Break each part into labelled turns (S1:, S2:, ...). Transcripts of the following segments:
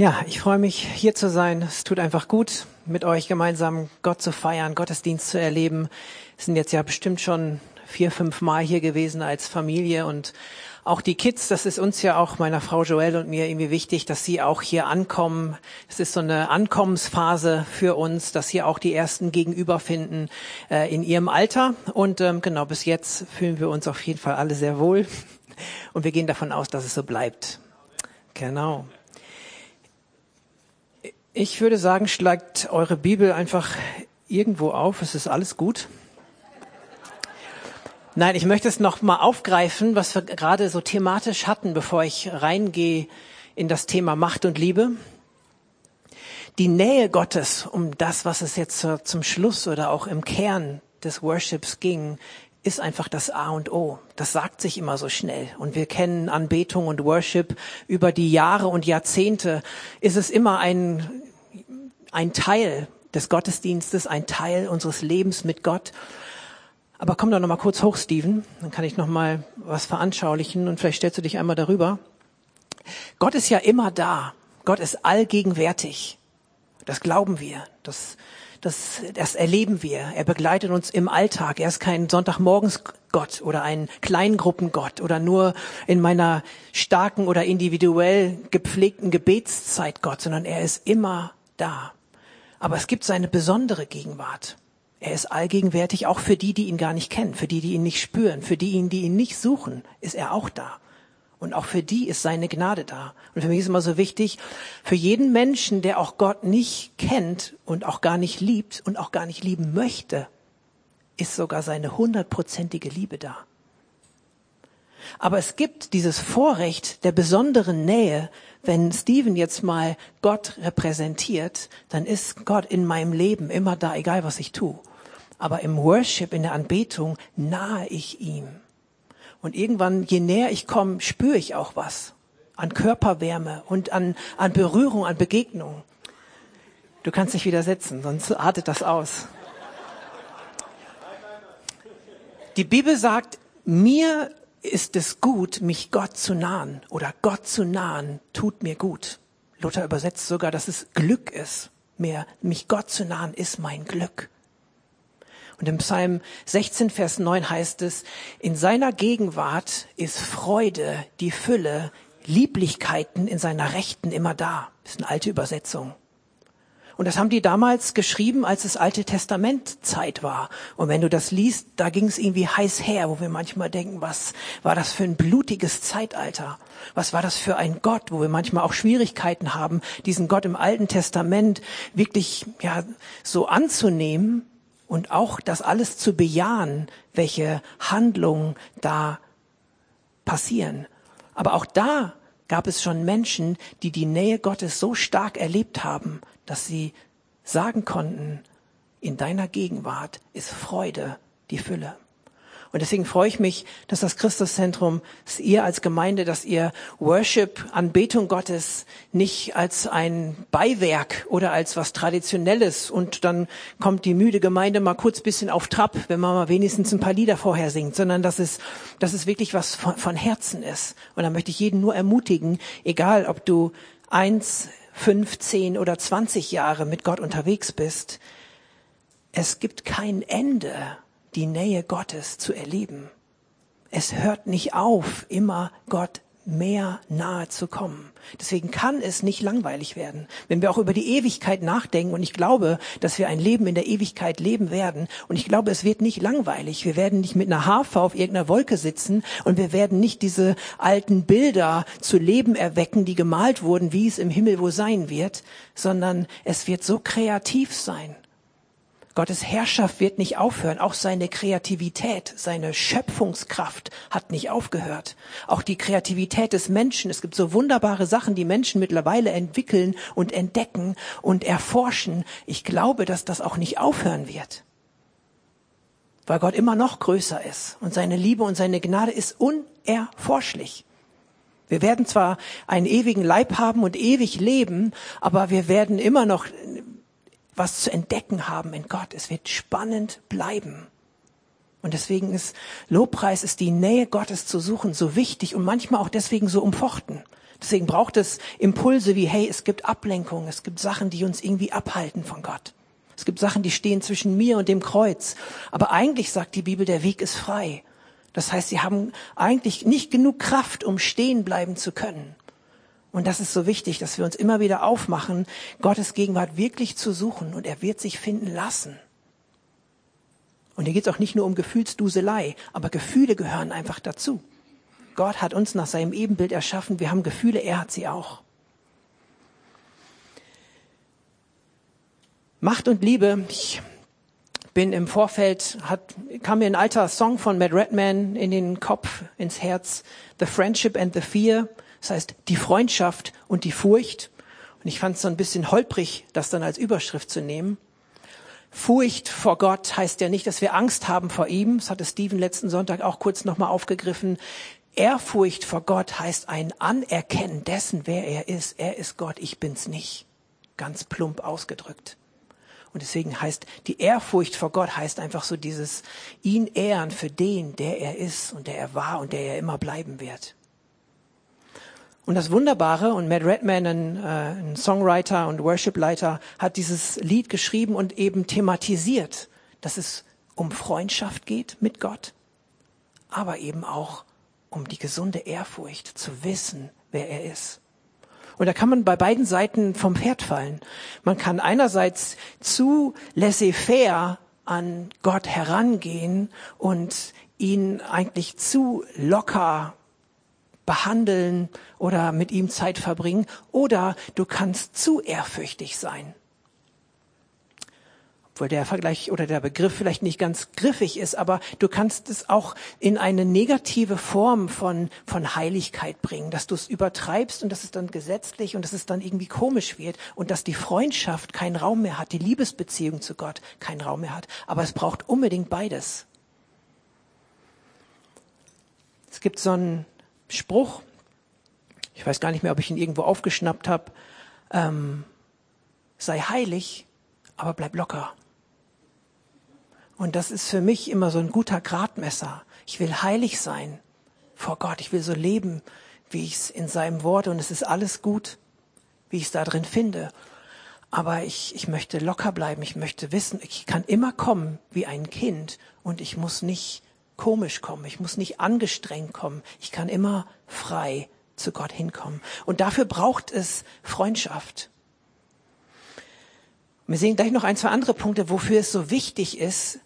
S1: Ja, ich freue mich, hier zu sein. Es tut einfach gut, mit euch gemeinsam Gott zu feiern, Gottesdienst zu erleben. Wir sind jetzt ja bestimmt schon vier, fünf Mal hier gewesen als Familie und auch die Kids, das ist uns ja auch, meiner Frau Joelle und mir irgendwie wichtig, dass sie auch hier ankommen. Es ist so eine Ankommensphase für uns, dass hier auch die ersten Gegenüber finden äh, in ihrem Alter. Und ähm, genau, bis jetzt fühlen wir uns auf jeden Fall alle sehr wohl. Und wir gehen davon aus, dass es so bleibt. Genau. Ich würde sagen, schlagt eure Bibel einfach irgendwo auf. Es ist alles gut. Nein, ich möchte es noch mal aufgreifen, was wir gerade so thematisch hatten, bevor ich reingehe in das Thema Macht und Liebe. Die Nähe Gottes, um das, was es jetzt zum Schluss oder auch im Kern des Worships ging, ist einfach das A und O. Das sagt sich immer so schnell. Und wir kennen Anbetung und Worship über die Jahre und Jahrzehnte. Ist es immer ein, ein Teil des Gottesdienstes, ein Teil unseres Lebens mit Gott. Aber komm doch noch mal kurz hoch, Steven. Dann kann ich noch mal was veranschaulichen und vielleicht stellst du dich einmal darüber. Gott ist ja immer da. Gott ist allgegenwärtig. Das glauben wir. Das das, das erleben wir. Er begleitet uns im Alltag. Er ist kein Sonntagmorgens Gott oder ein Kleingruppengott oder nur in meiner starken oder individuell gepflegten Gebetszeit Gott, sondern er ist immer da. Aber es gibt seine besondere Gegenwart. Er ist allgegenwärtig auch für die, die ihn gar nicht kennen, für die, die ihn nicht spüren, für die, die ihn nicht suchen, ist er auch da. Und auch für die ist seine Gnade da. Und für mich ist immer so wichtig, für jeden Menschen, der auch Gott nicht kennt und auch gar nicht liebt und auch gar nicht lieben möchte, ist sogar seine hundertprozentige Liebe da. Aber es gibt dieses Vorrecht der besonderen Nähe, wenn Stephen jetzt mal Gott repräsentiert, dann ist Gott in meinem Leben immer da, egal was ich tue. Aber im Worship, in der Anbetung, nahe ich ihm. Und irgendwann, je näher ich komme, spüre ich auch was an Körperwärme und an, an Berührung, an Begegnung. Du kannst dich wieder setzen, sonst artet das aus. Die Bibel sagt, mir ist es gut, mich Gott zu nahen oder Gott zu nahen, tut mir gut. Luther übersetzt sogar, dass es Glück ist. Mehr, mich Gott zu nahen ist mein Glück. Und im Psalm 16, Vers 9 heißt es, in seiner Gegenwart ist Freude, die Fülle, Lieblichkeiten in seiner Rechten immer da. Das ist eine alte Übersetzung. Und das haben die damals geschrieben, als das Alte Testament Zeit war. Und wenn du das liest, da ging es irgendwie heiß her, wo wir manchmal denken, was war das für ein blutiges Zeitalter? Was war das für ein Gott, wo wir manchmal auch Schwierigkeiten haben, diesen Gott im Alten Testament wirklich, ja, so anzunehmen und auch das alles zu bejahen, welche Handlungen da passieren. Aber auch da gab es schon Menschen, die die Nähe Gottes so stark erlebt haben, dass sie sagen konnten, in deiner Gegenwart ist Freude die Fülle. Und deswegen freue ich mich, dass das Christuszentrum, dass ihr als Gemeinde, dass ihr Worship, Anbetung Gottes nicht als ein Beiwerk oder als was Traditionelles und dann kommt die müde Gemeinde mal kurz bisschen auf Trab, wenn man mal wenigstens ein paar Lieder vorher singt, sondern dass es, dass es wirklich was von, von Herzen ist. Und da möchte ich jeden nur ermutigen, egal ob du eins, fünf, zehn oder zwanzig Jahre mit Gott unterwegs bist, es gibt kein Ende die Nähe Gottes zu erleben. Es hört nicht auf, immer Gott mehr nahe zu kommen. Deswegen kann es nicht langweilig werden. Wenn wir auch über die Ewigkeit nachdenken, und ich glaube, dass wir ein Leben in der Ewigkeit leben werden, und ich glaube, es wird nicht langweilig. Wir werden nicht mit einer Harfe auf irgendeiner Wolke sitzen, und wir werden nicht diese alten Bilder zu Leben erwecken, die gemalt wurden, wie es im Himmel wohl sein wird, sondern es wird so kreativ sein. Gottes Herrschaft wird nicht aufhören. Auch seine Kreativität, seine Schöpfungskraft hat nicht aufgehört. Auch die Kreativität des Menschen. Es gibt so wunderbare Sachen, die Menschen mittlerweile entwickeln und entdecken und erforschen. Ich glaube, dass das auch nicht aufhören wird. Weil Gott immer noch größer ist und seine Liebe und seine Gnade ist unerforschlich. Wir werden zwar einen ewigen Leib haben und ewig leben, aber wir werden immer noch was zu entdecken haben in Gott. Es wird spannend bleiben. Und deswegen ist Lobpreis, ist die Nähe Gottes zu suchen so wichtig und manchmal auch deswegen so umfochten. Deswegen braucht es Impulse wie, hey, es gibt Ablenkung, es gibt Sachen, die uns irgendwie abhalten von Gott. Es gibt Sachen, die stehen zwischen mir und dem Kreuz. Aber eigentlich sagt die Bibel, der Weg ist frei. Das heißt, sie haben eigentlich nicht genug Kraft, um stehen bleiben zu können. Und das ist so wichtig, dass wir uns immer wieder aufmachen, Gottes Gegenwart wirklich zu suchen und er wird sich finden lassen. Und hier geht es auch nicht nur um Gefühlsduselei, aber Gefühle gehören einfach dazu. Gott hat uns nach seinem Ebenbild erschaffen, wir haben Gefühle, er hat sie auch. Macht und Liebe, ich bin im Vorfeld, hat, kam mir ein alter Song von Matt Redman in den Kopf, ins Herz, The Friendship and the Fear. Das heißt, die Freundschaft und die Furcht. Und ich fand es so ein bisschen holprig, das dann als Überschrift zu nehmen. Furcht vor Gott heißt ja nicht, dass wir Angst haben vor ihm. Das hatte Steven letzten Sonntag auch kurz nochmal aufgegriffen. Ehrfurcht vor Gott heißt ein Anerkennen dessen, wer er ist. Er ist Gott, ich bin's nicht. Ganz plump ausgedrückt. Und deswegen heißt die Ehrfurcht vor Gott heißt einfach so dieses ihn ehren für den, der er ist und der er war und der er immer bleiben wird. Und das Wunderbare, und Matt Redman, ein, äh, ein Songwriter und Worshipleiter, hat dieses Lied geschrieben und eben thematisiert, dass es um Freundschaft geht mit Gott, aber eben auch um die gesunde Ehrfurcht, zu wissen, wer er ist. Und da kann man bei beiden Seiten vom Pferd fallen. Man kann einerseits zu laissez-faire an Gott herangehen und ihn eigentlich zu locker behandeln oder mit ihm Zeit verbringen oder du kannst zu ehrfürchtig sein. Obwohl der Vergleich oder der Begriff vielleicht nicht ganz griffig ist, aber du kannst es auch in eine negative Form von, von Heiligkeit bringen, dass du es übertreibst und dass es dann gesetzlich und dass es dann irgendwie komisch wird und dass die Freundschaft keinen Raum mehr hat, die Liebesbeziehung zu Gott keinen Raum mehr hat. Aber es braucht unbedingt beides. Es gibt so einen Spruch, ich weiß gar nicht mehr, ob ich ihn irgendwo aufgeschnappt habe, ähm, sei heilig, aber bleib locker. Und das ist für mich immer so ein guter Gradmesser. Ich will heilig sein vor Gott. Ich will so leben, wie ich es in seinem Wort und es ist alles gut, wie ich es da drin finde. Aber ich, ich möchte locker bleiben. Ich möchte wissen, ich kann immer kommen wie ein Kind und ich muss nicht komisch kommen, ich muss nicht angestrengt kommen, ich kann immer frei zu Gott hinkommen. Und dafür braucht es Freundschaft. Wir sehen gleich noch ein, zwei andere Punkte, wofür es so wichtig ist,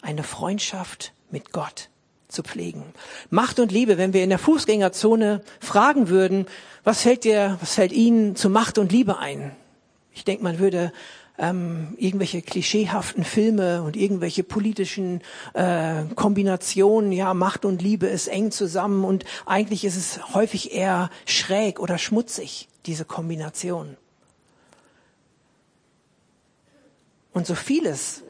S1: eine Freundschaft mit Gott zu pflegen. Macht und Liebe, wenn wir in der Fußgängerzone fragen würden, was fällt dir, was fällt Ihnen zu Macht und Liebe ein? Ich denke, man würde ähm, irgendwelche klischeehaften Filme und irgendwelche politischen äh, Kombinationen, ja, Macht und Liebe ist eng zusammen und eigentlich ist es häufig eher schräg oder schmutzig, diese Kombination. Und so vieles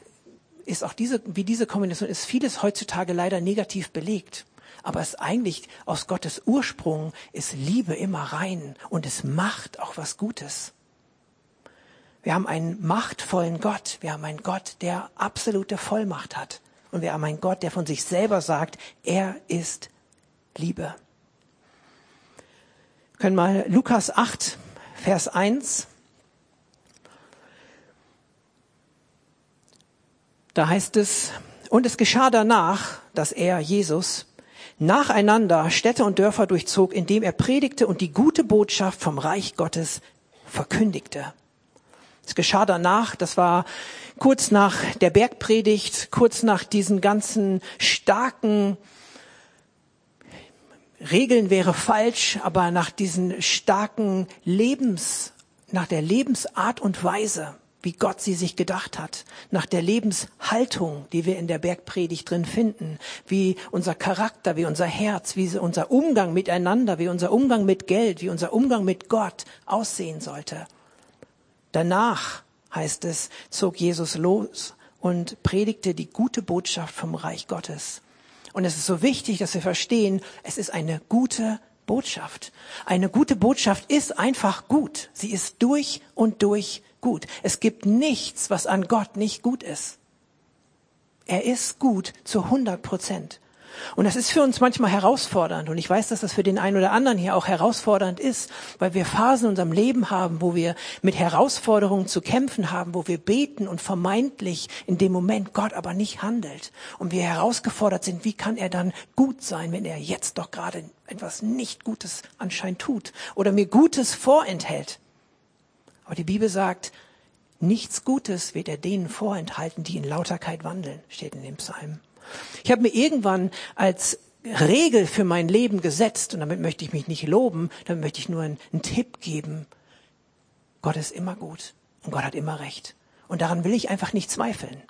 S1: ist auch diese, wie diese Kombination ist vieles heutzutage leider negativ belegt. Aber es eigentlich aus Gottes Ursprung ist Liebe immer rein und es macht auch was Gutes. Wir haben einen machtvollen Gott. Wir haben einen Gott, der absolute Vollmacht hat. Und wir haben einen Gott, der von sich selber sagt, er ist Liebe. Wir können mal Lukas 8, Vers 1. Da heißt es, und es geschah danach, dass er, Jesus, nacheinander Städte und Dörfer durchzog, indem er predigte und die gute Botschaft vom Reich Gottes verkündigte. Es geschah danach, das war kurz nach der Bergpredigt, kurz nach diesen ganzen starken Regeln wäre falsch, aber nach diesen starken Lebens, nach der Lebensart und Weise, wie Gott sie sich gedacht hat, nach der Lebenshaltung, die wir in der Bergpredigt drin finden, wie unser Charakter, wie unser Herz, wie unser Umgang miteinander, wie unser Umgang mit Geld, wie unser Umgang mit Gott aussehen sollte. Danach, heißt es, zog Jesus los und predigte die gute Botschaft vom Reich Gottes. Und es ist so wichtig, dass wir verstehen, es ist eine gute Botschaft. Eine gute Botschaft ist einfach gut. Sie ist durch und durch gut. Es gibt nichts, was an Gott nicht gut ist. Er ist gut zu 100 Prozent. Und das ist für uns manchmal herausfordernd. Und ich weiß, dass das für den einen oder anderen hier auch herausfordernd ist, weil wir Phasen in unserem Leben haben, wo wir mit Herausforderungen zu kämpfen haben, wo wir beten und vermeintlich in dem Moment Gott aber nicht handelt. Und wir herausgefordert sind, wie kann er dann gut sein, wenn er jetzt doch gerade etwas nicht Gutes anscheinend tut oder mir Gutes vorenthält. Aber die Bibel sagt, nichts Gutes wird er denen vorenthalten, die in Lauterkeit wandeln, steht in dem Psalm. Ich habe mir irgendwann als Regel für mein Leben gesetzt, und damit möchte ich mich nicht loben, damit möchte ich nur einen, einen Tipp geben. Gott ist immer gut und Gott hat immer recht. Und daran will ich einfach nicht zweifeln.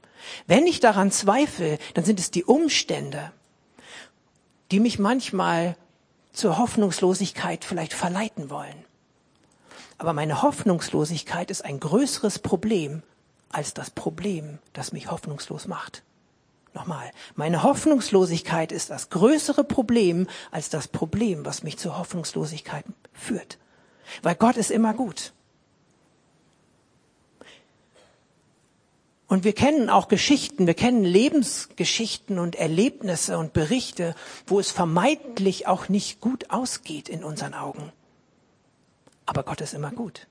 S1: Wenn ich daran zweifle, dann sind es die Umstände, die mich manchmal zur Hoffnungslosigkeit vielleicht verleiten wollen. Aber meine Hoffnungslosigkeit ist ein größeres Problem als das Problem, das mich hoffnungslos macht. Nochmal, meine Hoffnungslosigkeit ist das größere Problem als das Problem, was mich zur Hoffnungslosigkeit führt. Weil Gott ist immer gut. Und wir kennen auch Geschichten, wir kennen Lebensgeschichten und Erlebnisse und Berichte, wo es vermeintlich auch nicht gut ausgeht in unseren Augen. Aber Gott ist immer gut.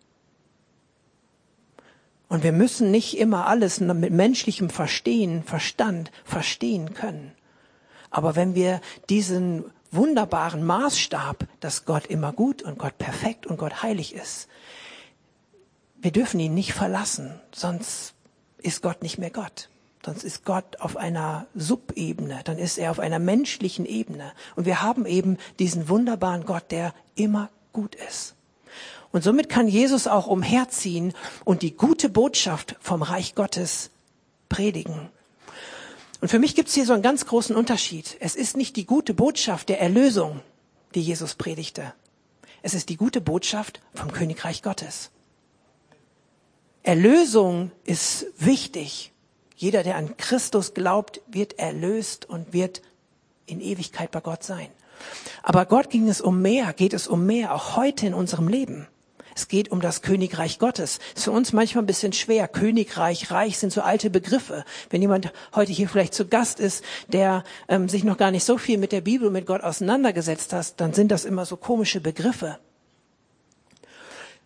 S1: Und wir müssen nicht immer alles mit menschlichem Verstehen, Verstand verstehen können. Aber wenn wir diesen wunderbaren Maßstab, dass Gott immer gut und Gott perfekt und Gott heilig ist, wir dürfen ihn nicht verlassen, sonst ist Gott nicht mehr Gott. Sonst ist Gott auf einer Subebene, dann ist er auf einer menschlichen Ebene. Und wir haben eben diesen wunderbaren Gott, der immer gut ist. Und somit kann Jesus auch umherziehen und die gute Botschaft vom Reich Gottes predigen. Und für mich gibt es hier so einen ganz großen Unterschied. Es ist nicht die gute Botschaft der Erlösung, die Jesus predigte. Es ist die gute Botschaft vom Königreich Gottes. Erlösung ist wichtig. Jeder, der an Christus glaubt, wird erlöst und wird in Ewigkeit bei Gott sein. Aber Gott ging es um mehr, geht es um mehr, auch heute in unserem Leben. Es geht um das Königreich Gottes. Ist für uns manchmal ein bisschen schwer. Königreich, Reich sind so alte Begriffe. Wenn jemand heute hier vielleicht zu Gast ist, der ähm, sich noch gar nicht so viel mit der Bibel und mit Gott auseinandergesetzt hat, dann sind das immer so komische Begriffe.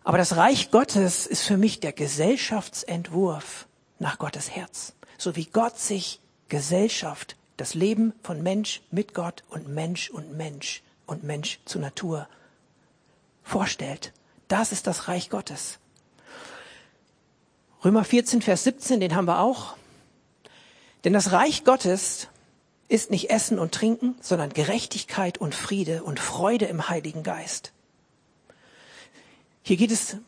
S1: Aber das Reich Gottes ist für mich der Gesellschaftsentwurf nach Gottes Herz. So wie Gott sich Gesellschaft, das Leben von Mensch mit Gott und Mensch und Mensch und Mensch zu Natur vorstellt. Das ist das Reich Gottes. Römer 14, Vers 17, den haben wir auch. Denn das Reich Gottes ist nicht Essen und Trinken, sondern Gerechtigkeit und Friede und Freude im Heiligen Geist. Hier geht es,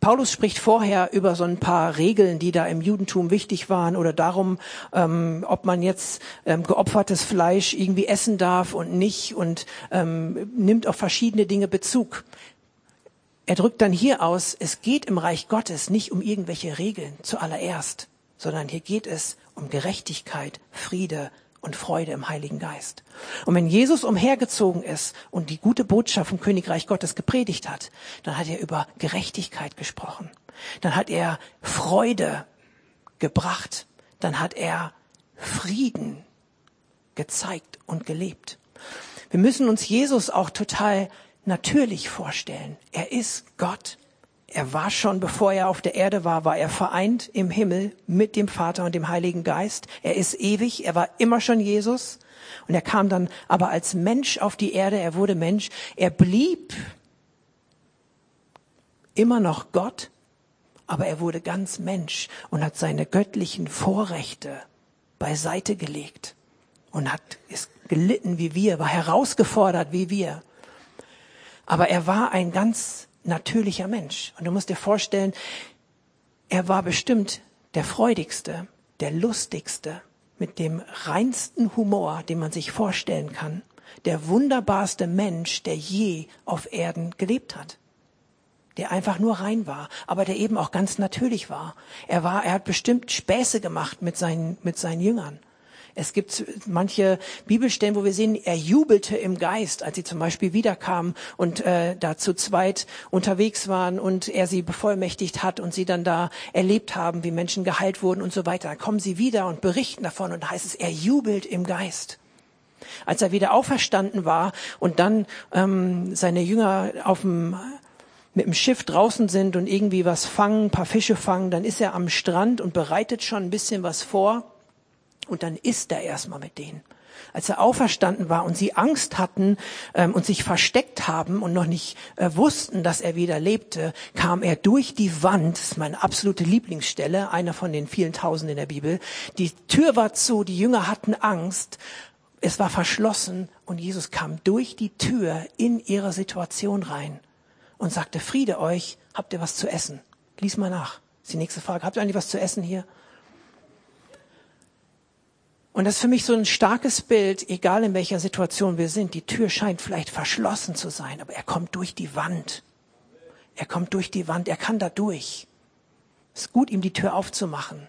S1: Paulus spricht vorher über so ein paar Regeln, die da im Judentum wichtig waren oder darum, ähm, ob man jetzt ähm, geopfertes Fleisch irgendwie essen darf und nicht und ähm, nimmt auf verschiedene Dinge Bezug. Er drückt dann hier aus, es geht im Reich Gottes nicht um irgendwelche Regeln zuallererst, sondern hier geht es um Gerechtigkeit, Friede und Freude im Heiligen Geist. Und wenn Jesus umhergezogen ist und die gute Botschaft vom Königreich Gottes gepredigt hat, dann hat er über Gerechtigkeit gesprochen. Dann hat er Freude gebracht. Dann hat er Frieden gezeigt und gelebt. Wir müssen uns Jesus auch total natürlich vorstellen. Er ist Gott. Er war schon, bevor er auf der Erde war, war er vereint im Himmel mit dem Vater und dem Heiligen Geist. Er ist ewig. Er war immer schon Jesus. Und er kam dann aber als Mensch auf die Erde. Er wurde Mensch. Er blieb immer noch Gott, aber er wurde ganz Mensch und hat seine göttlichen Vorrechte beiseite gelegt und hat ist gelitten wie wir, war herausgefordert wie wir. Aber er war ein ganz natürlicher Mensch. Und du musst dir vorstellen, er war bestimmt der freudigste, der lustigste, mit dem reinsten Humor, den man sich vorstellen kann, der wunderbarste Mensch, der je auf Erden gelebt hat. Der einfach nur rein war, aber der eben auch ganz natürlich war. Er war, er hat bestimmt Späße gemacht mit seinen, mit seinen Jüngern. Es gibt manche Bibelstellen, wo wir sehen, er jubelte im Geist, als sie zum Beispiel wiederkamen und äh, da zu zweit unterwegs waren und er sie bevollmächtigt hat und sie dann da erlebt haben, wie Menschen geheilt wurden und so weiter. Dann kommen sie wieder und berichten davon und heißt es, er jubelt im Geist. Als er wieder auferstanden war und dann ähm, seine Jünger auf dem mit dem Schiff draußen sind und irgendwie was fangen, paar Fische fangen, dann ist er am Strand und bereitet schon ein bisschen was vor und dann isst er erstmal mit denen. Als er auferstanden war und sie Angst hatten ähm, und sich versteckt haben und noch nicht äh, wussten, dass er wieder lebte, kam er durch die Wand, das ist meine absolute Lieblingsstelle, einer von den vielen Tausend in der Bibel. Die Tür war zu, die Jünger hatten Angst, es war verschlossen und Jesus kam durch die Tür in ihre Situation rein und sagte, Friede euch, habt ihr was zu essen? Lies mal nach. Das ist die nächste Frage. Habt ihr eigentlich was zu essen hier? Und das ist für mich so ein starkes Bild, egal in welcher Situation wir sind. Die Tür scheint vielleicht verschlossen zu sein, aber er kommt durch die Wand. Er kommt durch die Wand, er kann da durch. Es ist gut, ihm die Tür aufzumachen.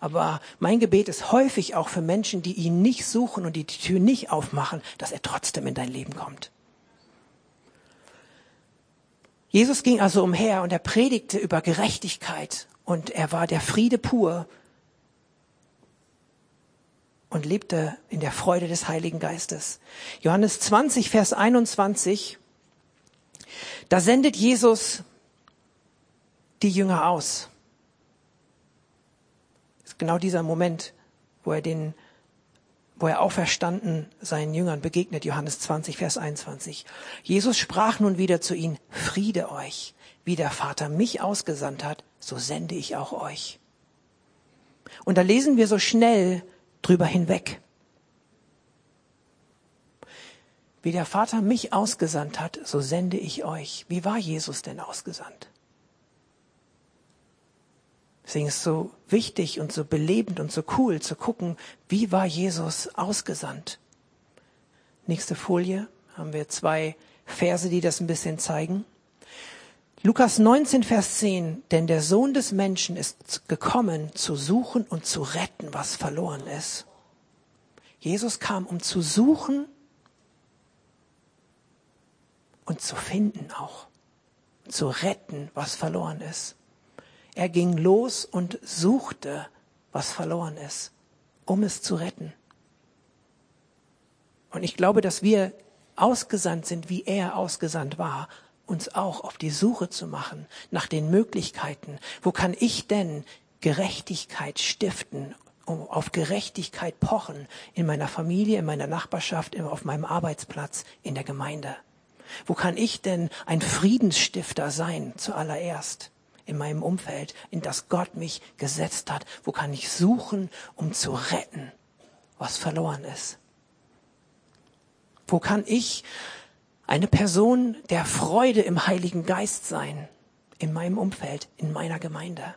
S1: Aber mein Gebet ist häufig auch für Menschen, die ihn nicht suchen und die die Tür nicht aufmachen, dass er trotzdem in dein Leben kommt. Jesus ging also umher und er predigte über Gerechtigkeit und er war der Friede pur und lebte in der Freude des Heiligen Geistes. Johannes 20, Vers 21, da sendet Jesus die Jünger aus. Das ist genau dieser Moment, wo er den wo er auferstanden seinen Jüngern begegnet, Johannes 20, Vers 21. Jesus sprach nun wieder zu ihnen, Friede euch, wie der Vater mich ausgesandt hat, so sende ich auch euch. Und da lesen wir so schnell drüber hinweg. Wie der Vater mich ausgesandt hat, so sende ich euch. Wie war Jesus denn ausgesandt? Deswegen ist es so wichtig und so belebend und so cool zu gucken, wie war Jesus ausgesandt. Nächste Folie haben wir zwei Verse, die das ein bisschen zeigen. Lukas 19, Vers 10, denn der Sohn des Menschen ist gekommen, zu suchen und zu retten, was verloren ist. Jesus kam, um zu suchen und zu finden auch, zu retten, was verloren ist. Er ging los und suchte, was verloren ist, um es zu retten. Und ich glaube, dass wir ausgesandt sind, wie er ausgesandt war, uns auch auf die Suche zu machen nach den Möglichkeiten. Wo kann ich denn Gerechtigkeit stiften, auf Gerechtigkeit pochen in meiner Familie, in meiner Nachbarschaft, auf meinem Arbeitsplatz, in der Gemeinde? Wo kann ich denn ein Friedensstifter sein zuallererst? in meinem Umfeld, in das Gott mich gesetzt hat? Wo kann ich suchen, um zu retten, was verloren ist? Wo kann ich eine Person der Freude im Heiligen Geist sein, in meinem Umfeld, in meiner Gemeinde?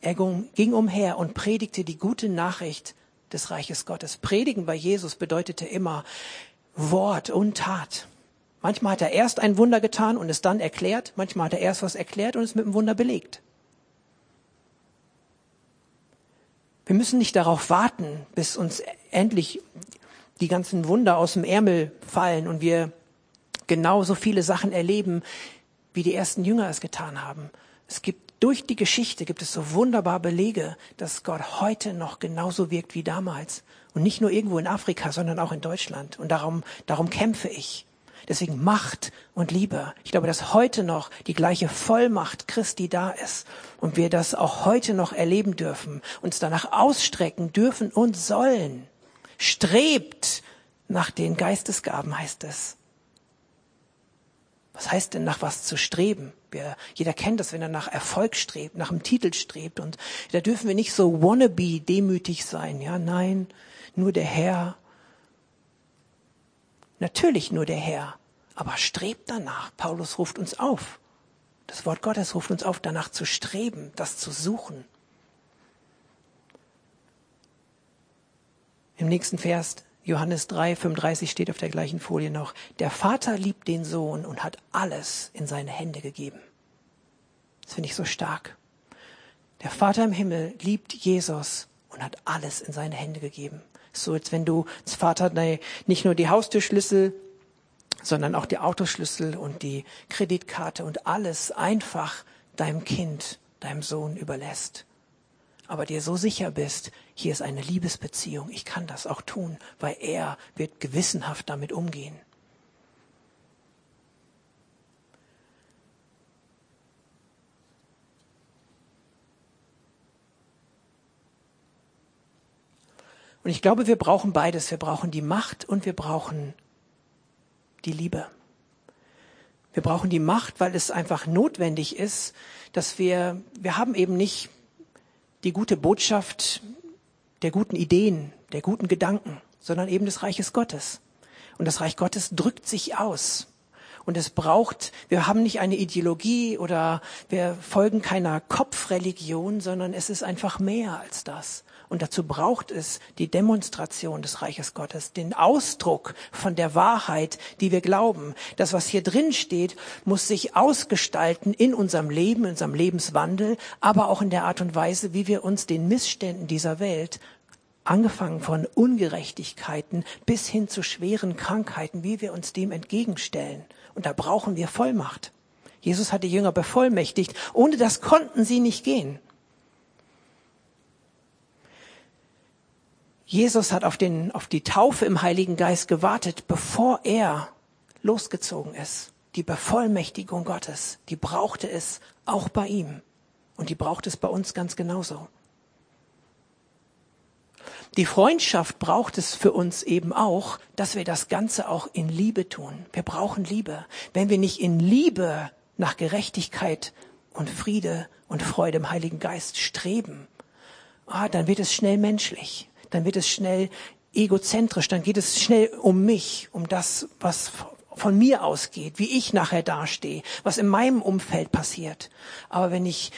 S1: Er ging umher und predigte die gute Nachricht des Reiches Gottes. Predigen bei Jesus bedeutete immer Wort und Tat. Manchmal hat er erst ein Wunder getan und es dann erklärt. Manchmal hat er erst was erklärt und es mit einem Wunder belegt. Wir müssen nicht darauf warten, bis uns endlich die ganzen Wunder aus dem Ärmel fallen und wir genauso viele Sachen erleben, wie die ersten Jünger es getan haben. Es gibt durch die Geschichte gibt es so wunderbar Belege, dass Gott heute noch genauso wirkt wie damals. Und nicht nur irgendwo in Afrika, sondern auch in Deutschland. Und darum, darum kämpfe ich. Deswegen Macht und Liebe. Ich glaube, dass heute noch die gleiche Vollmacht Christi da ist und wir das auch heute noch erleben dürfen, uns danach ausstrecken dürfen und sollen. Strebt nach den Geistesgaben, heißt es. Was heißt denn nach was zu streben? Wir, jeder kennt das, wenn er nach Erfolg strebt, nach einem Titel strebt. Und da dürfen wir nicht so wannabe demütig sein. Ja, nein, nur der Herr Natürlich nur der Herr, aber strebt danach. Paulus ruft uns auf. Das Wort Gottes ruft uns auf, danach zu streben, das zu suchen. Im nächsten Vers, Johannes 3, 35 steht auf der gleichen Folie noch, der Vater liebt den Sohn und hat alles in seine Hände gegeben. Das finde ich so stark. Der Vater im Himmel liebt Jesus und hat alles in seine Hände gegeben. So als wenn du als Vater nicht nur die Haustürschlüssel, sondern auch die Autoschlüssel und die Kreditkarte und alles einfach deinem Kind, deinem Sohn überlässt. Aber dir so sicher bist, hier ist eine Liebesbeziehung, ich kann das auch tun, weil er wird gewissenhaft damit umgehen. Und ich glaube, wir brauchen beides. Wir brauchen die Macht und wir brauchen die Liebe. Wir brauchen die Macht, weil es einfach notwendig ist, dass wir, wir haben eben nicht die gute Botschaft der guten Ideen, der guten Gedanken, sondern eben des Reiches Gottes. Und das Reich Gottes drückt sich aus. Und es braucht, wir haben nicht eine Ideologie oder wir folgen keiner Kopfreligion, sondern es ist einfach mehr als das. Und dazu braucht es die Demonstration des Reiches Gottes, den Ausdruck von der Wahrheit, die wir glauben. Das, was hier drin steht, muss sich ausgestalten in unserem Leben, in unserem Lebenswandel, aber auch in der Art und Weise, wie wir uns den Missständen dieser Welt angefangen von Ungerechtigkeiten bis hin zu schweren Krankheiten, wie wir uns dem entgegenstellen. Und da brauchen wir Vollmacht. Jesus hat die Jünger bevollmächtigt. Ohne das konnten sie nicht gehen. Jesus hat auf, den, auf die Taufe im Heiligen Geist gewartet, bevor er losgezogen ist. Die Bevollmächtigung Gottes, die brauchte es auch bei ihm. Und die braucht es bei uns ganz genauso. Die Freundschaft braucht es für uns eben auch, dass wir das Ganze auch in Liebe tun. Wir brauchen Liebe. Wenn wir nicht in Liebe nach Gerechtigkeit und Friede und Freude im Heiligen Geist streben, ah, dann wird es schnell menschlich dann wird es schnell egozentrisch, dann geht es schnell um mich, um das, was von mir ausgeht, wie ich nachher dastehe, was in meinem Umfeld passiert. Aber wenn ich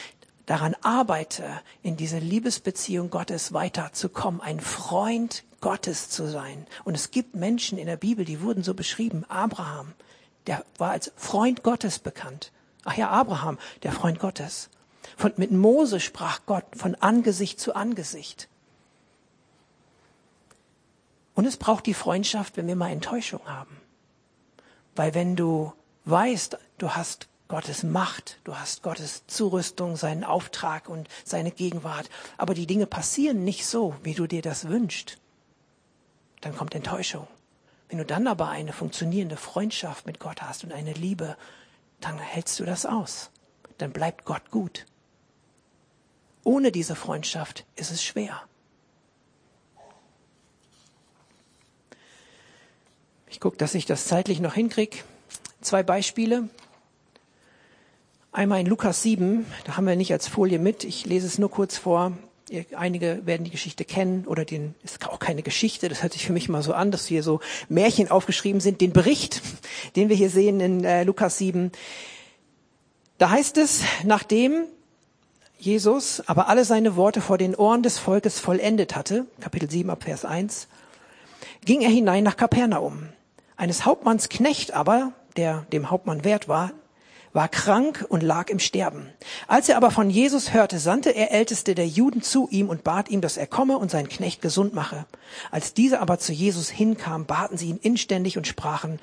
S1: daran arbeite, in diese Liebesbeziehung Gottes weiterzukommen, ein Freund Gottes zu sein. Und es gibt Menschen in der Bibel, die wurden so beschrieben. Abraham, der war als Freund Gottes bekannt. Ach ja, Abraham, der Freund Gottes. Von, mit Mose sprach Gott von Angesicht zu Angesicht. Und es braucht die Freundschaft, wenn wir mal Enttäuschung haben. Weil wenn du weißt, du hast Gottes Macht, du hast Gottes Zurüstung, seinen Auftrag und seine Gegenwart, aber die Dinge passieren nicht so, wie du dir das wünschst, dann kommt Enttäuschung. Wenn du dann aber eine funktionierende Freundschaft mit Gott hast und eine Liebe, dann hältst du das aus. Dann bleibt Gott gut. Ohne diese Freundschaft ist es schwer. Ich gucke, dass ich das zeitlich noch hinkriege. Zwei Beispiele. Einmal in Lukas 7, da haben wir nicht als Folie mit. Ich lese es nur kurz vor. Einige werden die Geschichte kennen oder den ist auch keine Geschichte. Das hört sich für mich mal so an, dass hier so Märchen aufgeschrieben sind. Den Bericht, den wir hier sehen in äh, Lukas 7. Da heißt es, nachdem Jesus aber alle seine Worte vor den Ohren des Volkes vollendet hatte, Kapitel 7 ab Vers 1, ging er hinein nach Kapernaum. Eines Hauptmanns Knecht aber, der dem Hauptmann wert war, war krank und lag im Sterben. Als er aber von Jesus hörte, sandte er Älteste der Juden zu ihm und bat ihm, dass er komme und seinen Knecht gesund mache. Als dieser aber zu Jesus hinkam, baten sie ihn inständig und sprachen,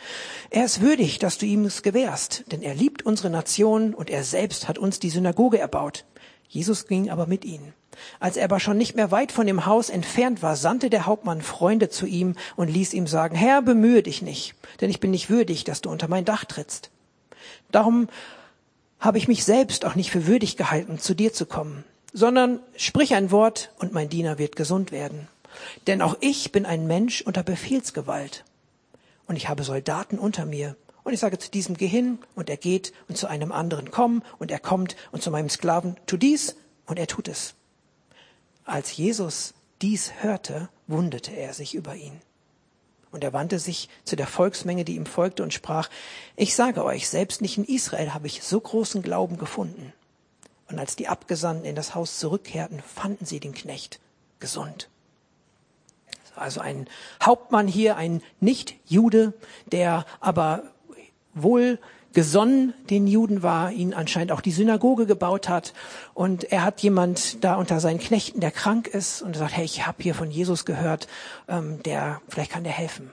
S1: er ist würdig, dass du ihm es gewährst, denn er liebt unsere Nation und er selbst hat uns die Synagoge erbaut. Jesus ging aber mit ihnen. Als er aber schon nicht mehr weit von dem Haus entfernt war, sandte der Hauptmann Freunde zu ihm und ließ ihm sagen, Herr, bemühe dich nicht, denn ich bin nicht würdig, dass du unter mein Dach trittst. Darum habe ich mich selbst auch nicht für würdig gehalten, zu dir zu kommen, sondern sprich ein Wort und mein Diener wird gesund werden. Denn auch ich bin ein Mensch unter Befehlsgewalt und ich habe Soldaten unter mir. Und ich sage zu diesem, geh hin, und er geht, und zu einem anderen komm, und er kommt, und zu meinem Sklaven, tu dies, und er tut es. Als Jesus dies hörte, wunderte er sich über ihn. Und er wandte sich zu der Volksmenge, die ihm folgte, und sprach, ich sage euch, selbst nicht in Israel habe ich so großen Glauben gefunden. Und als die Abgesandten in das Haus zurückkehrten, fanden sie den Knecht gesund. Also ein Hauptmann hier, ein Nicht-Jude, der aber wohl gesonnen den Juden war, ihn anscheinend auch die Synagoge gebaut hat. Und er hat jemand da unter seinen Knechten, der krank ist und sagt, hey, ich habe hier von Jesus gehört, ähm, der vielleicht kann der helfen.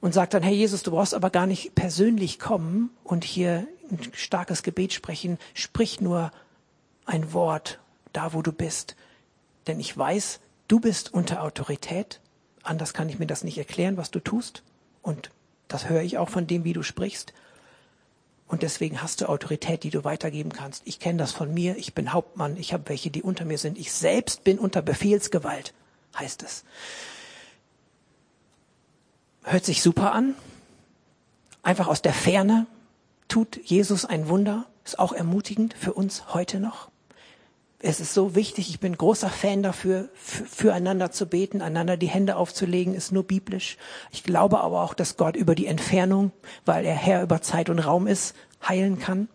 S1: Und sagt dann, hey Jesus, du brauchst aber gar nicht persönlich kommen und hier ein starkes Gebet sprechen, sprich nur ein Wort, da wo du bist. Denn ich weiß, du bist unter Autorität. Anders kann ich mir das nicht erklären, was du tust. Und das höre ich auch von dem, wie du sprichst. Und deswegen hast du Autorität, die du weitergeben kannst. Ich kenne das von mir. Ich bin Hauptmann. Ich habe welche, die unter mir sind. Ich selbst bin unter Befehlsgewalt, heißt es. Hört sich super an. Einfach aus der Ferne tut Jesus ein Wunder. Ist auch ermutigend für uns heute noch es ist so wichtig, ich bin großer Fan dafür, füreinander zu beten, einander die Hände aufzulegen, ist nur biblisch. Ich glaube aber auch, dass Gott über die Entfernung, weil er Herr über Zeit und Raum ist, heilen kann.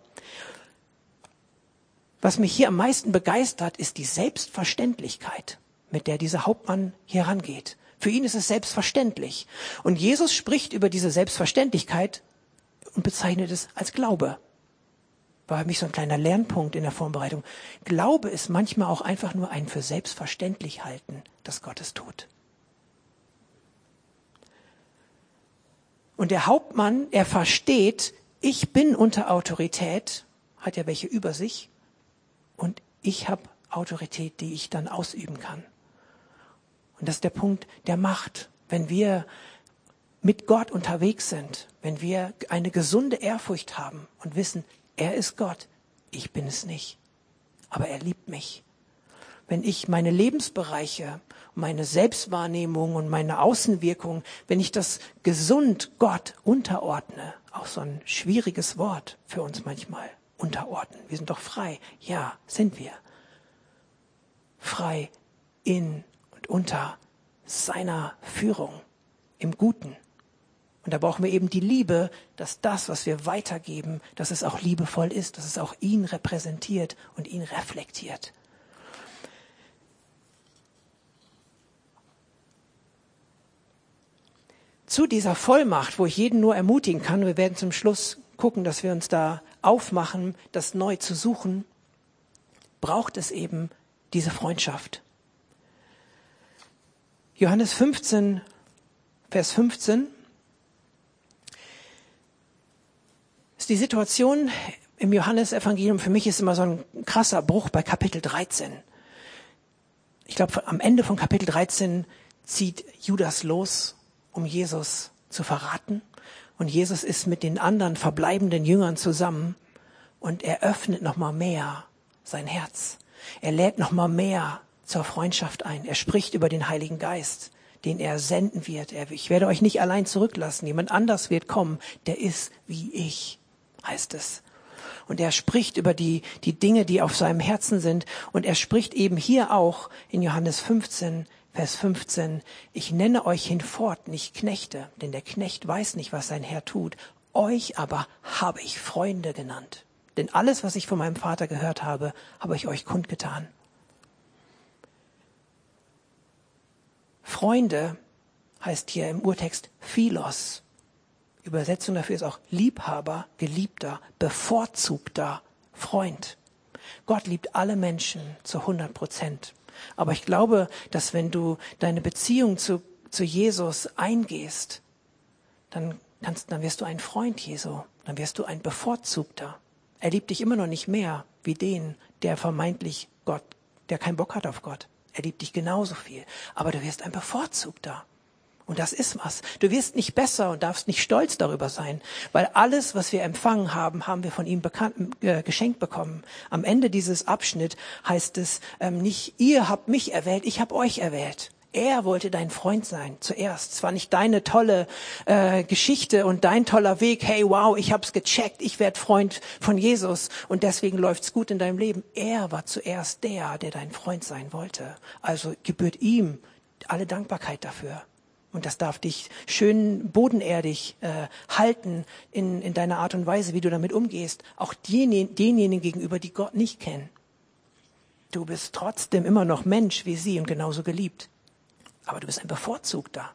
S1: Was mich hier am meisten begeistert, ist die Selbstverständlichkeit, mit der dieser Hauptmann hier rangeht. Für ihn ist es selbstverständlich. Und Jesus spricht über diese Selbstverständlichkeit und bezeichnet es als Glaube war für mich so ein kleiner Lernpunkt in der Vorbereitung. Glaube ist manchmal auch einfach nur ein für selbstverständlich halten, dass Gott es tut. Und der Hauptmann, er versteht, ich bin unter Autorität, hat ja welche über sich, und ich habe Autorität, die ich dann ausüben kann. Und das ist der Punkt der Macht. Wenn wir mit Gott unterwegs sind, wenn wir eine gesunde Ehrfurcht haben und wissen, er ist Gott, ich bin es nicht. Aber er liebt mich. Wenn ich meine Lebensbereiche, meine Selbstwahrnehmung und meine Außenwirkung, wenn ich das gesund Gott unterordne, auch so ein schwieriges Wort für uns manchmal, unterordnen. Wir sind doch frei. Ja, sind wir. Frei in und unter seiner Führung im Guten. Und da brauchen wir eben die Liebe, dass das, was wir weitergeben, dass es auch liebevoll ist, dass es auch ihn repräsentiert und ihn reflektiert. Zu dieser Vollmacht, wo ich jeden nur ermutigen kann, wir werden zum Schluss gucken, dass wir uns da aufmachen, das neu zu suchen, braucht es eben diese Freundschaft. Johannes 15, Vers 15. ist die Situation im Johannesevangelium für mich ist immer so ein krasser Bruch bei Kapitel 13. Ich glaube, am Ende von Kapitel 13 zieht Judas los, um Jesus zu verraten. Und Jesus ist mit den anderen verbleibenden Jüngern zusammen und er öffnet noch mal mehr sein Herz. Er lädt noch mal mehr zur Freundschaft ein. Er spricht über den Heiligen Geist, den er senden wird. Er, ich werde euch nicht allein zurücklassen. Jemand anders wird kommen, der ist wie ich heißt es. Und er spricht über die, die Dinge, die auf seinem Herzen sind. Und er spricht eben hier auch in Johannes 15, Vers 15, ich nenne euch hinfort nicht Knechte, denn der Knecht weiß nicht, was sein Herr tut. Euch aber habe ich Freunde genannt. Denn alles, was ich von meinem Vater gehört habe, habe ich euch kundgetan. Freunde heißt hier im Urtext Philos. Übersetzung dafür ist auch Liebhaber, Geliebter, bevorzugter Freund. Gott liebt alle Menschen zu 100 Prozent. Aber ich glaube, dass wenn du deine Beziehung zu, zu Jesus eingehst, dann kannst, dann wirst du ein Freund Jesu. Dann wirst du ein Bevorzugter. Er liebt dich immer noch nicht mehr wie den, der vermeintlich Gott, der keinen Bock hat auf Gott. Er liebt dich genauso viel. Aber du wirst ein Bevorzugter. Und das ist was. Du wirst nicht besser und darfst nicht stolz darüber sein, weil alles, was wir empfangen haben, haben wir von ihm bekannt, äh, geschenkt bekommen. Am Ende dieses Abschnitt heißt es ähm, nicht, ihr habt mich erwählt, ich habe euch erwählt. Er wollte dein Freund sein zuerst. Es war nicht deine tolle äh, Geschichte und dein toller Weg. Hey, wow, ich hab's gecheckt. Ich werd Freund von Jesus und deswegen läuft's gut in deinem Leben. Er war zuerst der, der dein Freund sein wollte. Also gebührt ihm alle Dankbarkeit dafür. Und das darf dich schön bodenerdig äh, halten in, in deiner Art und Weise, wie du damit umgehst. Auch denjenigen, denjenigen gegenüber, die Gott nicht kennen. Du bist trotzdem immer noch Mensch wie sie und genauso geliebt. Aber du bist ein Bevorzugter.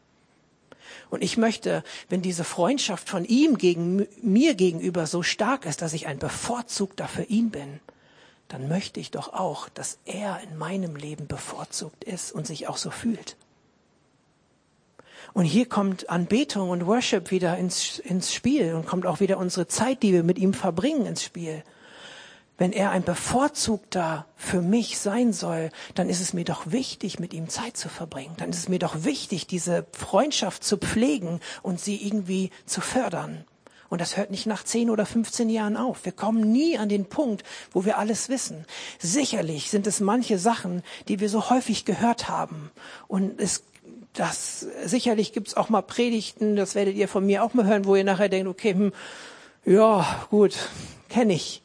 S1: Und ich möchte, wenn diese Freundschaft von ihm gegen mir gegenüber so stark ist, dass ich ein Bevorzugter für ihn bin, dann möchte ich doch auch, dass er in meinem Leben bevorzugt ist und sich auch so fühlt. Und hier kommt Anbetung und Worship wieder ins, ins Spiel und kommt auch wieder unsere Zeit, die wir mit ihm verbringen, ins Spiel. wenn er ein bevorzugter für mich sein soll, dann ist es mir doch wichtig, mit ihm Zeit zu verbringen. Dann ist es mir doch wichtig, diese Freundschaft zu pflegen und sie irgendwie zu fördern. Und das hört nicht nach 10 oder 15 Jahren auf. Wir kommen nie an den Punkt, wo wir alles wissen. Sicherlich sind es manche Sachen, die wir so häufig gehört haben. Und es das sicherlich gibt's auch mal Predigten, das werdet ihr von mir auch mal hören, wo ihr nachher denkt, okay, hm, ja, gut, kenne ich.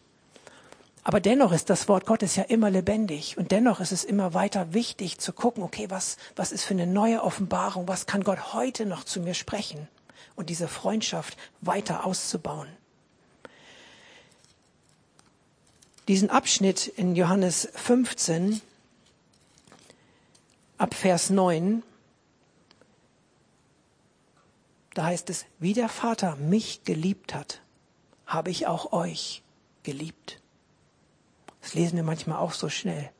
S1: Aber dennoch ist das Wort Gottes ja immer lebendig und dennoch ist es immer weiter wichtig zu gucken, okay, was, was ist für eine neue Offenbarung, was kann Gott heute noch zu mir sprechen und diese Freundschaft weiter auszubauen. Diesen Abschnitt in Johannes 15 ab Vers 9, da heißt es, wie der Vater mich geliebt hat, habe ich auch euch geliebt. Das lesen wir manchmal auch so schnell.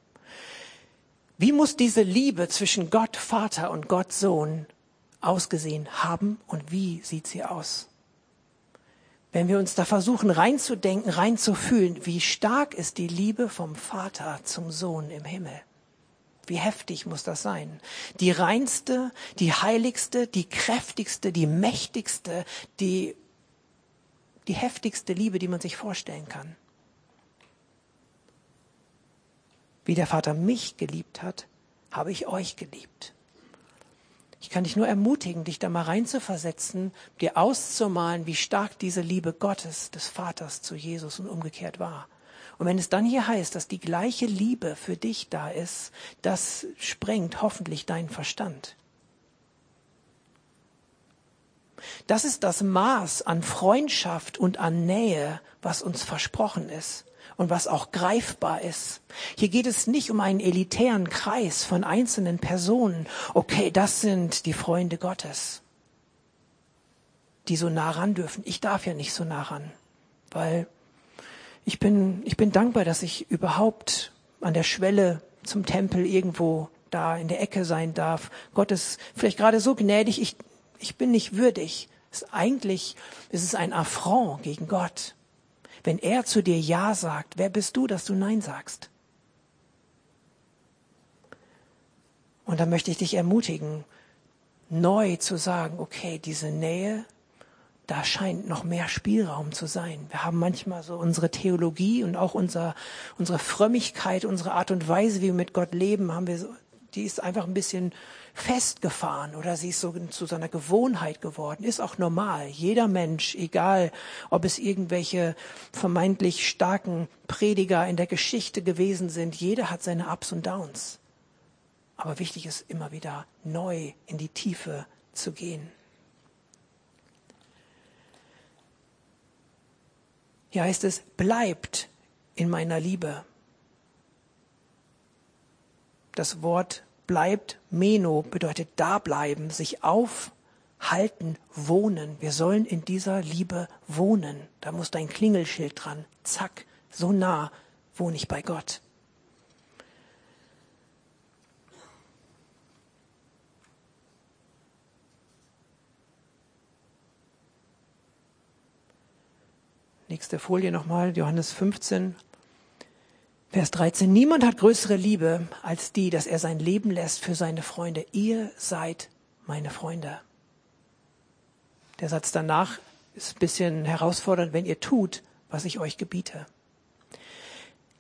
S1: Wie muss diese Liebe zwischen Gott Vater und Gott Sohn ausgesehen haben und wie sieht sie aus? Wenn wir uns da versuchen reinzudenken, reinzufühlen, wie stark ist die Liebe vom Vater zum Sohn im Himmel? Wie heftig muss das sein? Die reinste, die heiligste, die kräftigste, die mächtigste, die, die heftigste Liebe, die man sich vorstellen kann. Wie der Vater mich geliebt hat, habe ich euch geliebt. Ich kann dich nur ermutigen, dich da mal reinzuversetzen, dir auszumalen, wie stark diese Liebe Gottes, des Vaters zu Jesus und umgekehrt war. Und wenn es dann hier heißt, dass die gleiche Liebe für dich da ist, das sprengt hoffentlich deinen Verstand. Das ist das Maß an Freundschaft und an Nähe, was uns versprochen ist und was auch greifbar ist. Hier geht es nicht um einen elitären Kreis von einzelnen Personen. Okay, das sind die Freunde Gottes, die so nah ran dürfen. Ich darf ja nicht so nah ran, weil ich bin, ich bin dankbar, dass ich überhaupt an der Schwelle zum Tempel irgendwo da in der Ecke sein darf. Gott ist vielleicht gerade so gnädig, ich, ich bin nicht würdig. Es ist eigentlich es ist ein Affront gegen Gott. Wenn er zu dir Ja sagt, wer bist du, dass du Nein sagst? Und da möchte ich dich ermutigen, neu zu sagen, okay, diese Nähe, da scheint noch mehr Spielraum zu sein. Wir haben manchmal so unsere Theologie und auch unser, unsere Frömmigkeit, unsere Art und Weise, wie wir mit Gott leben, haben wir so, die ist einfach ein bisschen festgefahren oder sie ist so zu seiner Gewohnheit geworden. Ist auch normal. Jeder Mensch, egal ob es irgendwelche vermeintlich starken Prediger in der Geschichte gewesen sind, jeder hat seine Ups und Downs. Aber wichtig ist immer wieder neu in die Tiefe zu gehen. Hier heißt es, bleibt in meiner Liebe. Das Wort bleibt, Meno bedeutet da bleiben, sich aufhalten, wohnen. Wir sollen in dieser Liebe wohnen. Da muss dein Klingelschild dran. Zack, so nah wohne ich bei Gott. Nächste Folie nochmal, Johannes 15, Vers 13. Niemand hat größere Liebe als die, dass er sein Leben lässt für seine Freunde. Ihr seid meine Freunde. Der Satz danach ist ein bisschen herausfordernd, wenn ihr tut, was ich euch gebiete.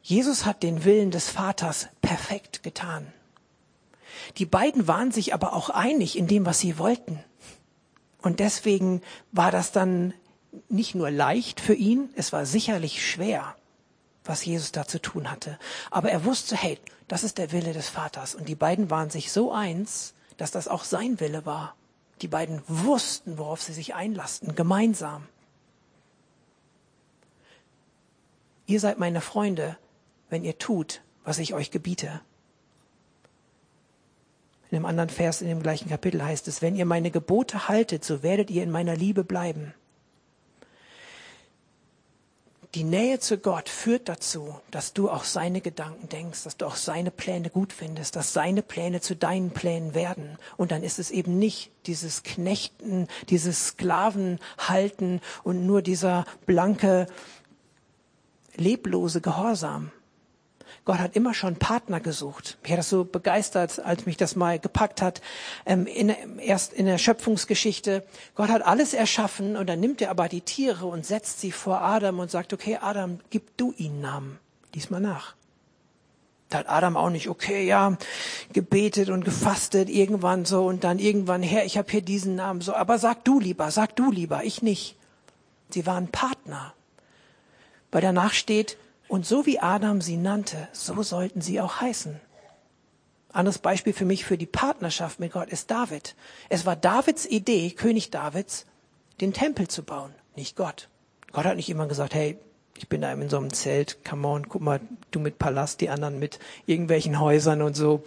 S1: Jesus hat den Willen des Vaters perfekt getan. Die beiden waren sich aber auch einig in dem, was sie wollten. Und deswegen war das dann nicht nur leicht für ihn, es war sicherlich schwer was Jesus da zu tun hatte. Aber er wusste, hey, das ist der Wille des Vaters. Und die beiden waren sich so eins, dass das auch sein Wille war. Die beiden wussten, worauf sie sich einlasten, gemeinsam. Ihr seid meine Freunde, wenn ihr tut, was ich euch gebiete. In einem anderen Vers in dem gleichen Kapitel heißt es, wenn ihr meine Gebote haltet, so werdet ihr in meiner Liebe bleiben die Nähe zu Gott führt dazu, dass du auch seine Gedanken denkst, dass du auch seine Pläne gut findest, dass seine Pläne zu deinen Plänen werden. Und dann ist es eben nicht dieses Knechten, dieses Sklavenhalten und nur dieser blanke leblose Gehorsam. Gott hat immer schon Partner gesucht. Mich hat das so begeistert, als mich das mal gepackt hat. Ähm, in, erst in der Schöpfungsgeschichte. Gott hat alles erschaffen und dann nimmt er aber die Tiere und setzt sie vor Adam und sagt, okay, Adam, gib du ihnen Namen. Lies mal nach. Da hat Adam auch nicht, okay, ja, gebetet und gefastet irgendwann so und dann irgendwann, Herr, ich habe hier diesen Namen so, aber sag du lieber, sag du lieber, ich nicht. Sie waren Partner. Weil danach steht, und so wie Adam sie nannte, so sollten sie auch heißen. Anderes Beispiel für mich für die Partnerschaft mit Gott ist David. Es war Davids Idee, König Davids, den Tempel zu bauen, nicht Gott. Gott hat nicht immer gesagt, hey, ich bin da in so einem Zelt, come on, guck mal, du mit Palast, die anderen mit irgendwelchen Häusern und so.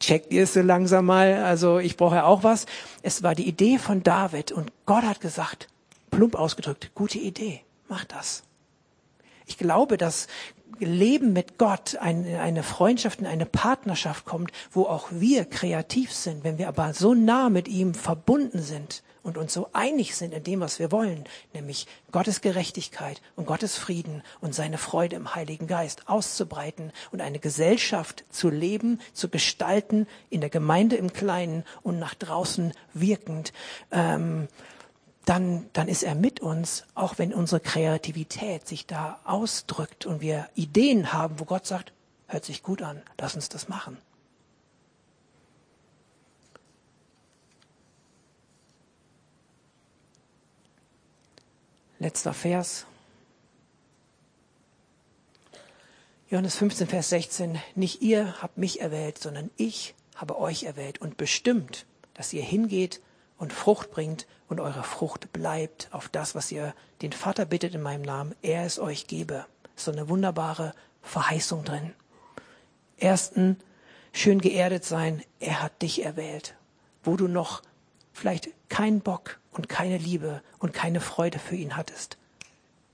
S1: Checkt ihr es so langsam mal? Also ich brauche ja auch was. Es war die Idee von David und Gott hat gesagt, plump ausgedrückt, gute Idee, mach das. Ich glaube, dass Leben mit Gott eine, eine Freundschaft und eine Partnerschaft kommt, wo auch wir kreativ sind, wenn wir aber so nah mit ihm verbunden sind und uns so einig sind in dem, was wir wollen, nämlich Gottes Gerechtigkeit und Gottes Frieden und seine Freude im Heiligen Geist auszubreiten und eine Gesellschaft zu leben, zu gestalten, in der Gemeinde im Kleinen und nach draußen wirkend. Ähm, dann, dann ist er mit uns, auch wenn unsere Kreativität sich da ausdrückt und wir Ideen haben, wo Gott sagt, hört sich gut an, lass uns das machen. Letzter Vers. Johannes 15, Vers 16. Nicht ihr habt mich erwählt, sondern ich habe euch erwählt und bestimmt, dass ihr hingeht und Frucht bringt und eure Frucht bleibt auf das, was ihr den Vater bittet in meinem Namen, er es euch gebe. So eine wunderbare Verheißung drin. Ersten, schön geerdet sein, er hat dich erwählt, wo du noch vielleicht keinen Bock und keine Liebe und keine Freude für ihn hattest.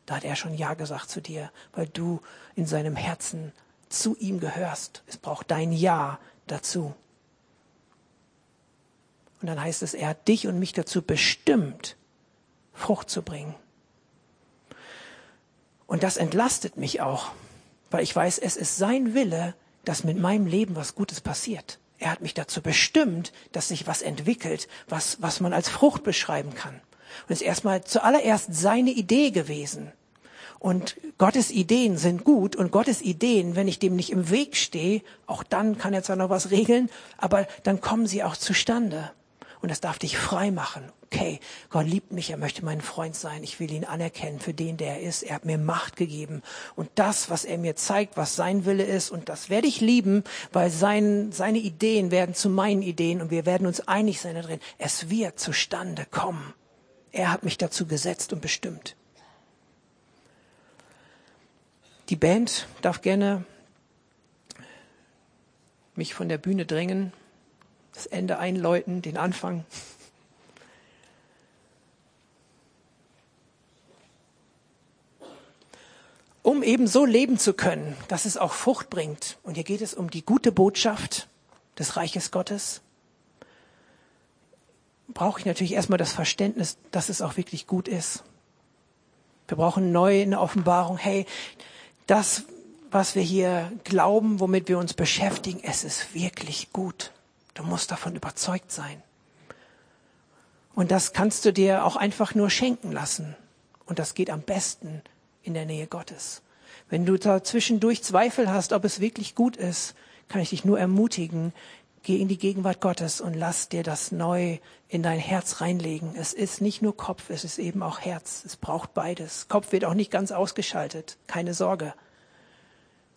S1: Da hat er schon Ja gesagt zu dir, weil du in seinem Herzen zu ihm gehörst. Es braucht dein Ja dazu. Und dann heißt es, er hat dich und mich dazu bestimmt, Frucht zu bringen. Und das entlastet mich auch, weil ich weiß, es ist sein Wille, dass mit meinem Leben was Gutes passiert. Er hat mich dazu bestimmt, dass sich was entwickelt, was, was man als Frucht beschreiben kann. Und es ist erstmal zuallererst seine Idee gewesen. Und Gottes Ideen sind gut und Gottes Ideen, wenn ich dem nicht im Weg stehe, auch dann kann er zwar noch was regeln, aber dann kommen sie auch zustande. Und das darf dich frei machen. Okay, Gott liebt mich, er möchte mein Freund sein. Ich will ihn anerkennen für den, der er ist. Er hat mir Macht gegeben. Und das, was er mir zeigt, was sein Wille ist, und das werde ich lieben, weil sein, seine Ideen werden zu meinen Ideen und wir werden uns einig sein da drin. Es wird zustande kommen. Er hat mich dazu gesetzt und bestimmt. Die Band darf gerne mich von der Bühne drängen das Ende einläuten, den Anfang. Um eben so leben zu können, dass es auch Frucht bringt. Und hier geht es um die gute Botschaft des Reiches Gottes. Brauche ich natürlich erstmal das Verständnis, dass es auch wirklich gut ist. Wir brauchen neu eine Offenbarung. Hey, das, was wir hier glauben, womit wir uns beschäftigen, es ist wirklich gut. Du musst davon überzeugt sein. Und das kannst du dir auch einfach nur schenken lassen. Und das geht am besten in der Nähe Gottes. Wenn du da zwischendurch Zweifel hast, ob es wirklich gut ist, kann ich dich nur ermutigen, geh in die Gegenwart Gottes und lass dir das neu in dein Herz reinlegen. Es ist nicht nur Kopf, es ist eben auch Herz. Es braucht beides. Kopf wird auch nicht ganz ausgeschaltet. Keine Sorge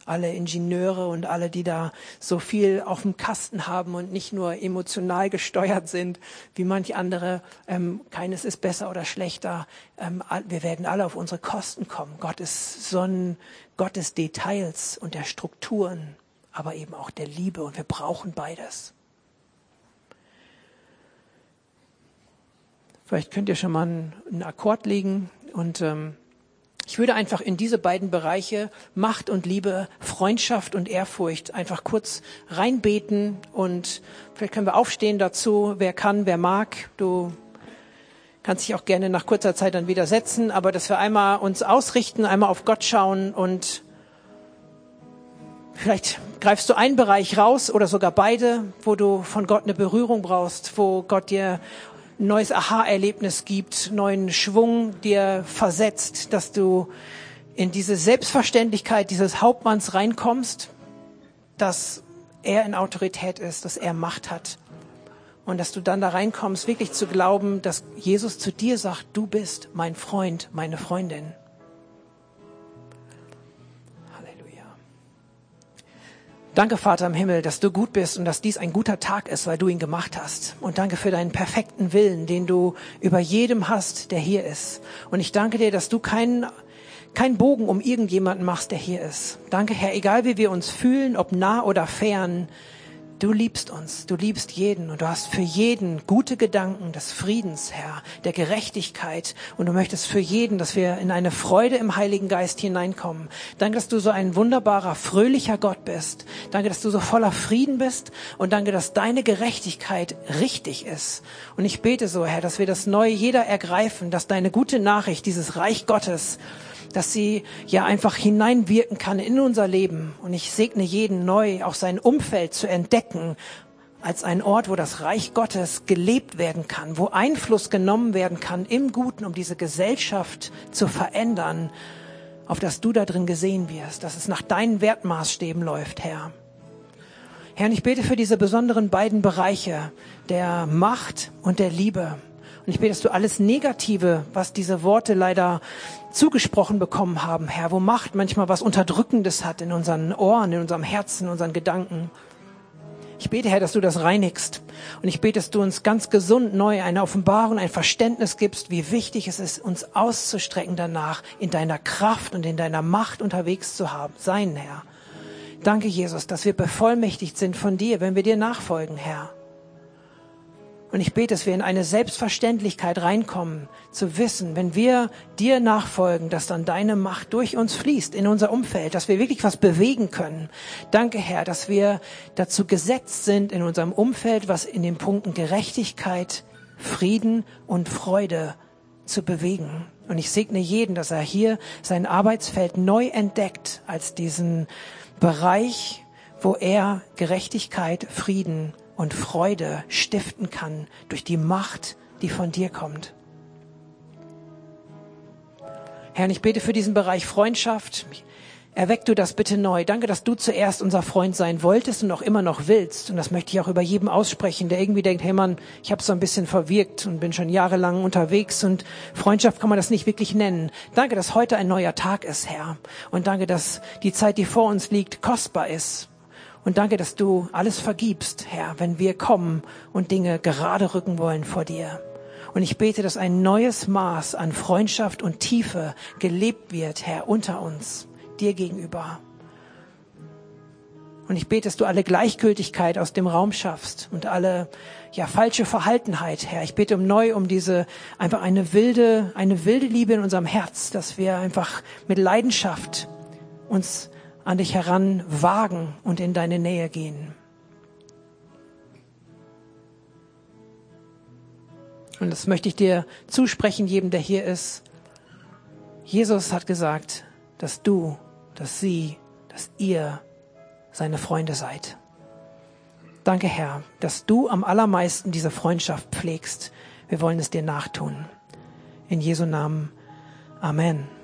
S1: alle Ingenieure und alle, die da so viel auf dem Kasten haben und nicht nur emotional gesteuert sind, wie manch andere. Ähm, keines ist besser oder schlechter. Ähm, wir werden alle auf unsere Kosten kommen. Gott ist so ein Gott des Details und der Strukturen, aber eben auch der Liebe und wir brauchen beides. Vielleicht könnt ihr schon mal einen, einen Akkord legen und ähm, ich würde einfach in diese beiden Bereiche Macht und Liebe, Freundschaft und Ehrfurcht einfach kurz reinbeten und vielleicht können wir aufstehen dazu, wer kann, wer mag. Du Kannst dich auch gerne nach kurzer Zeit dann wieder setzen, aber dass wir einmal uns ausrichten, einmal auf Gott schauen und vielleicht greifst du einen Bereich raus oder sogar beide, wo du von Gott eine Berührung brauchst, wo Gott dir neues Aha-Erlebnis gibt, neuen Schwung dir versetzt, dass du in diese Selbstverständlichkeit dieses Hauptmanns reinkommst, dass er in Autorität ist, dass er Macht hat. Und dass du dann da reinkommst, wirklich zu glauben, dass Jesus zu dir sagt, du bist mein Freund, meine Freundin. Danke, Vater im Himmel, dass du gut bist und dass dies ein guter Tag ist, weil du ihn gemacht hast. Und danke für deinen perfekten Willen, den du über jedem hast, der hier ist. Und ich danke dir, dass du keinen kein Bogen um irgendjemanden machst, der hier ist. Danke, Herr, egal wie wir uns fühlen, ob nah oder fern, Du liebst uns, du liebst jeden und du hast für jeden gute Gedanken des Friedens, Herr, der Gerechtigkeit und du möchtest für jeden, dass wir in eine Freude im Heiligen Geist hineinkommen. Danke, dass du so ein wunderbarer, fröhlicher Gott bist. Danke, dass du so voller Frieden bist und danke, dass deine Gerechtigkeit richtig ist. Und ich bete so, Herr, dass wir das Neue jeder ergreifen, dass deine gute Nachricht, dieses Reich Gottes, dass sie ja einfach hineinwirken kann in unser Leben. Und ich segne jeden neu, auch sein Umfeld zu entdecken als ein Ort, wo das Reich Gottes gelebt werden kann, wo Einfluss genommen werden kann im Guten, um diese Gesellschaft zu verändern, auf das du da drin gesehen wirst, dass es nach deinen Wertmaßstäben läuft, Herr. Herr, und ich bete für diese besonderen beiden Bereiche der Macht und der Liebe. Und ich bete, dass du alles Negative, was diese Worte leider zugesprochen bekommen haben, Herr, wo Macht manchmal was Unterdrückendes hat in unseren Ohren, in unserem Herzen, in unseren Gedanken. Ich bete, Herr, dass du das reinigst. Und ich bete, dass du uns ganz gesund neu eine Offenbarung, ein Verständnis gibst, wie wichtig es ist, uns auszustrecken danach, in deiner Kraft und in deiner Macht unterwegs zu haben, sein, Herr. Danke, Jesus, dass wir bevollmächtigt sind von dir, wenn wir dir nachfolgen, Herr. Und ich bete, dass wir in eine Selbstverständlichkeit reinkommen, zu wissen, wenn wir dir nachfolgen, dass dann deine Macht durch uns fließt in unser Umfeld, dass wir wirklich was bewegen können. Danke, Herr, dass wir dazu gesetzt sind in unserem Umfeld, was in den Punkten Gerechtigkeit, Frieden und Freude zu bewegen. Und ich segne jeden, dass er hier sein Arbeitsfeld neu entdeckt als diesen Bereich, wo er Gerechtigkeit, Frieden und Freude stiften kann durch die Macht, die von dir kommt. Herr, ich bete für diesen Bereich Freundschaft. Erweck du das bitte neu. Danke, dass du zuerst unser Freund sein wolltest und auch immer noch willst. Und das möchte ich auch über jedem aussprechen, der irgendwie denkt, hey Mann, ich habe so ein bisschen verwirkt und bin schon jahrelang unterwegs und Freundschaft kann man das nicht wirklich nennen. Danke, dass heute ein neuer Tag ist, Herr. Und danke, dass die Zeit, die vor uns liegt, kostbar ist. Und danke, dass du alles vergibst, Herr, wenn wir kommen und Dinge gerade rücken wollen vor dir. Und ich bete, dass ein neues Maß an Freundschaft und Tiefe gelebt wird, Herr, unter uns, dir gegenüber. Und ich bete, dass du alle Gleichgültigkeit aus dem Raum schaffst und alle ja falsche Verhaltenheit, Herr. Ich bete um neu um diese einfach eine wilde eine wilde Liebe in unserem Herz, dass wir einfach mit Leidenschaft uns an dich heran wagen und in deine Nähe gehen. Und das möchte ich dir zusprechen, jedem, der hier ist. Jesus hat gesagt, dass du, dass sie, dass ihr seine Freunde seid. Danke, Herr, dass du am allermeisten diese Freundschaft pflegst. Wir wollen es dir nachtun. In Jesu Namen. Amen.